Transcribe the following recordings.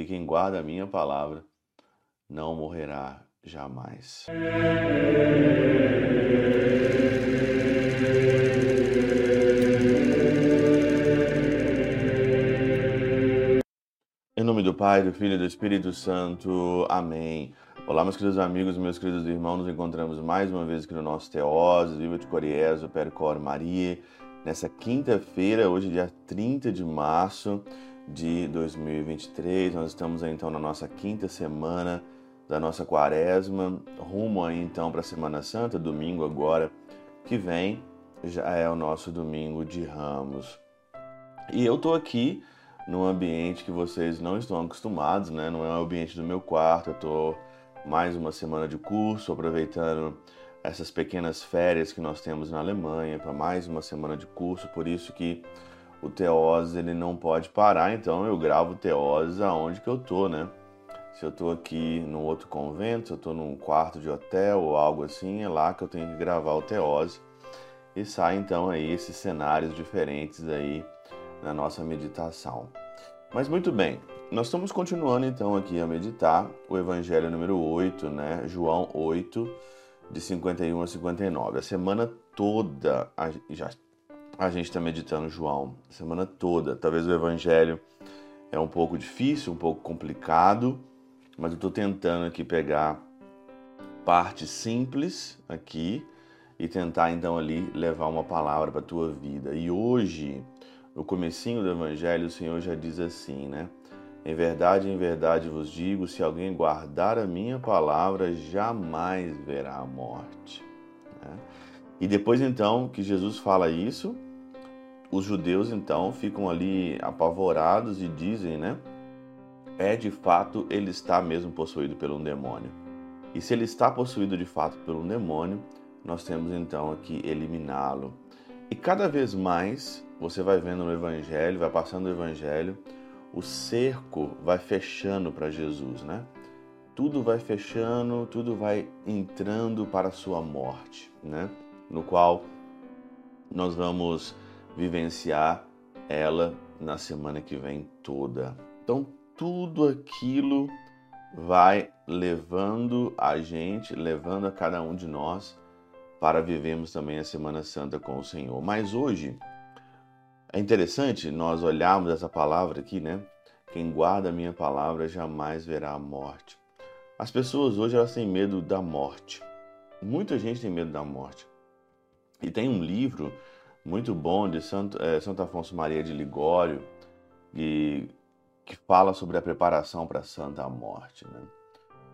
porque quem guarda a minha palavra não morrerá jamais. Em nome do Pai, do Filho e do Espírito Santo. Amém. Olá, meus queridos amigos, meus queridos irmãos, nos encontramos mais uma vez aqui no nosso Teós, Viva de Coriezo, Percor Maria, nessa quinta-feira, hoje dia 30 de março de 2023. Nós estamos aí, então na nossa quinta semana da nossa quaresma, rumo aí então para a Semana Santa, domingo agora que vem, já é o nosso domingo de Ramos. E eu tô aqui num ambiente que vocês não estão acostumados, né? Não é o ambiente do meu quarto. Eu tô mais uma semana de curso, aproveitando essas pequenas férias que nós temos na Alemanha para mais uma semana de curso. Por isso que o Teós ele não pode parar. Então eu gravo o Teós aonde que eu tô, né? Se eu tô aqui no outro convento, se eu tô num quarto de hotel ou algo assim, é lá que eu tenho que gravar o Teose. E sai então aí esses cenários diferentes aí na nossa meditação. Mas muito bem, nós estamos continuando então aqui a meditar o Evangelho número 8, né? João 8, de 51 a 59. A semana toda a, já, a gente está meditando João, a semana toda. Talvez o Evangelho é um pouco difícil, um pouco complicado, mas eu estou tentando aqui pegar partes simples aqui e tentar então ali levar uma palavra para a tua vida. E hoje no comecinho do evangelho, o Senhor já diz assim, né? Em verdade, em verdade vos digo, se alguém guardar a minha palavra, jamais verá a morte. Né? E depois então que Jesus fala isso, os judeus então ficam ali apavorados e dizem, né? É de fato ele está mesmo possuído por um demônio. E se ele está possuído de fato por um demônio, nós temos então que eliminá-lo. E cada vez mais você vai vendo no Evangelho, vai passando o Evangelho, o cerco vai fechando para Jesus, né? Tudo vai fechando, tudo vai entrando para a sua morte, né? No qual nós vamos vivenciar ela na semana que vem toda. Então, tudo aquilo vai levando a gente, levando a cada um de nós para vivermos também a Semana Santa com o Senhor. Mas hoje é interessante nós olharmos essa palavra aqui, né? Quem guarda a minha palavra jamais verá a morte. As pessoas hoje elas têm medo da morte. Muita gente tem medo da morte. E tem um livro muito bom de Santo, é, Santo Afonso Maria de Ligório que, que fala sobre a preparação para a Santa Morte. Né?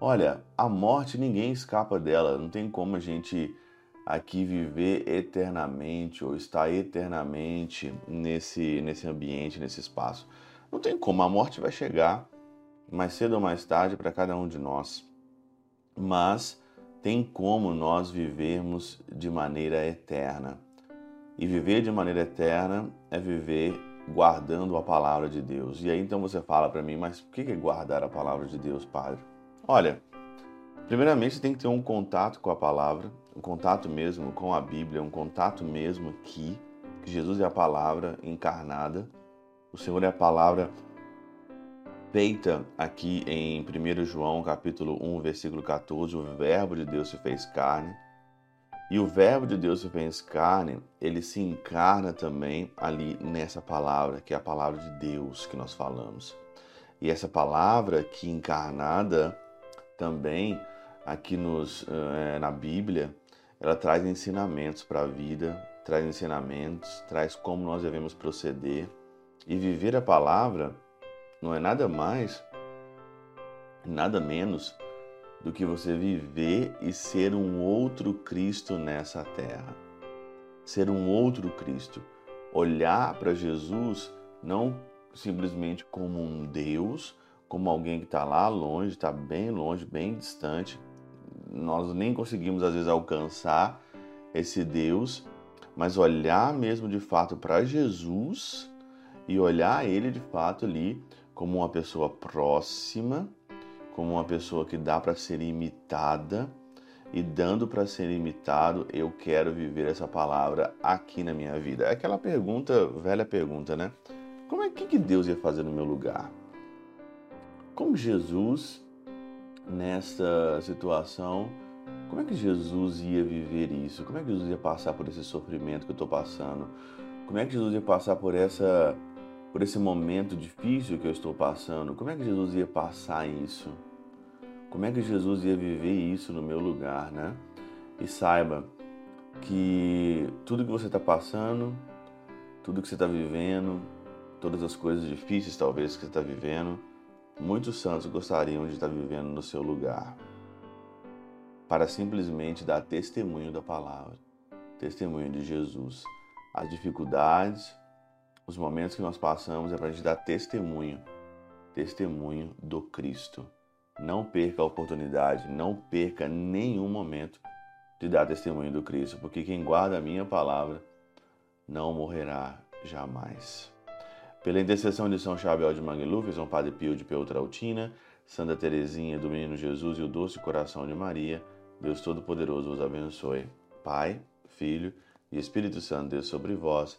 Olha, a morte ninguém escapa dela, não tem como a gente aqui viver eternamente ou estar eternamente nesse, nesse ambiente, nesse espaço. Não tem como, a morte vai chegar mais cedo ou mais tarde para cada um de nós. Mas tem como nós vivermos de maneira eterna. E viver de maneira eterna é viver guardando a palavra de Deus. E aí então você fala para mim, mas o que é guardar a palavra de Deus, Padre? Olha, primeiramente você tem que ter um contato com a palavra, um contato mesmo com a Bíblia, um contato mesmo que Jesus é a palavra encarnada, o Senhor é a palavra feita aqui em 1 João capítulo 1, versículo 14, o verbo de Deus se fez carne. E o verbo de Deus se fez carne, ele se encarna também ali nessa palavra, que é a palavra de Deus que nós falamos. E essa palavra que encarnada também aqui nos, é, na Bíblia, ela traz ensinamentos para a vida, traz ensinamentos, traz como nós devemos proceder. E viver a palavra não é nada mais, nada menos do que você viver e ser um outro Cristo nessa terra. Ser um outro Cristo. Olhar para Jesus não simplesmente como um Deus, como alguém que está lá longe, está bem longe, bem distante, nós nem conseguimos às vezes alcançar esse Deus, mas olhar mesmo de fato para Jesus e olhar ele de fato ali como uma pessoa próxima, como uma pessoa que dá para ser imitada e dando para ser imitado, eu quero viver essa palavra aqui na minha vida. É aquela pergunta, velha pergunta, né? Como é que, que Deus ia fazer no meu lugar? como Jesus, nesta situação, como é que Jesus ia viver isso? Como é que Jesus ia passar por esse sofrimento que eu estou passando? Como é que Jesus ia passar por essa por esse momento difícil que eu estou passando? Como é que Jesus ia passar isso? Como é que Jesus ia viver isso no meu lugar, né? E saiba que tudo que você está passando, tudo que você está vivendo, todas as coisas difíceis talvez que você está vivendo, muitos santos gostariam de estar vivendo no seu lugar, para simplesmente dar testemunho da palavra, testemunho de Jesus. As dificuldades, os momentos que nós passamos é para a gente dar testemunho, testemunho do Cristo. Não perca a oportunidade, não perca nenhum momento de dar testemunho do Cristo, porque quem guarda a minha palavra não morrerá jamais. Pela intercessão de São Chabel de Mangluf, São Padre Pio de Peutrautina, Santa Teresinha do Menino Jesus e o Doce Coração de Maria, Deus Todo-Poderoso vos abençoe. Pai, Filho e Espírito Santo, Deus sobre vós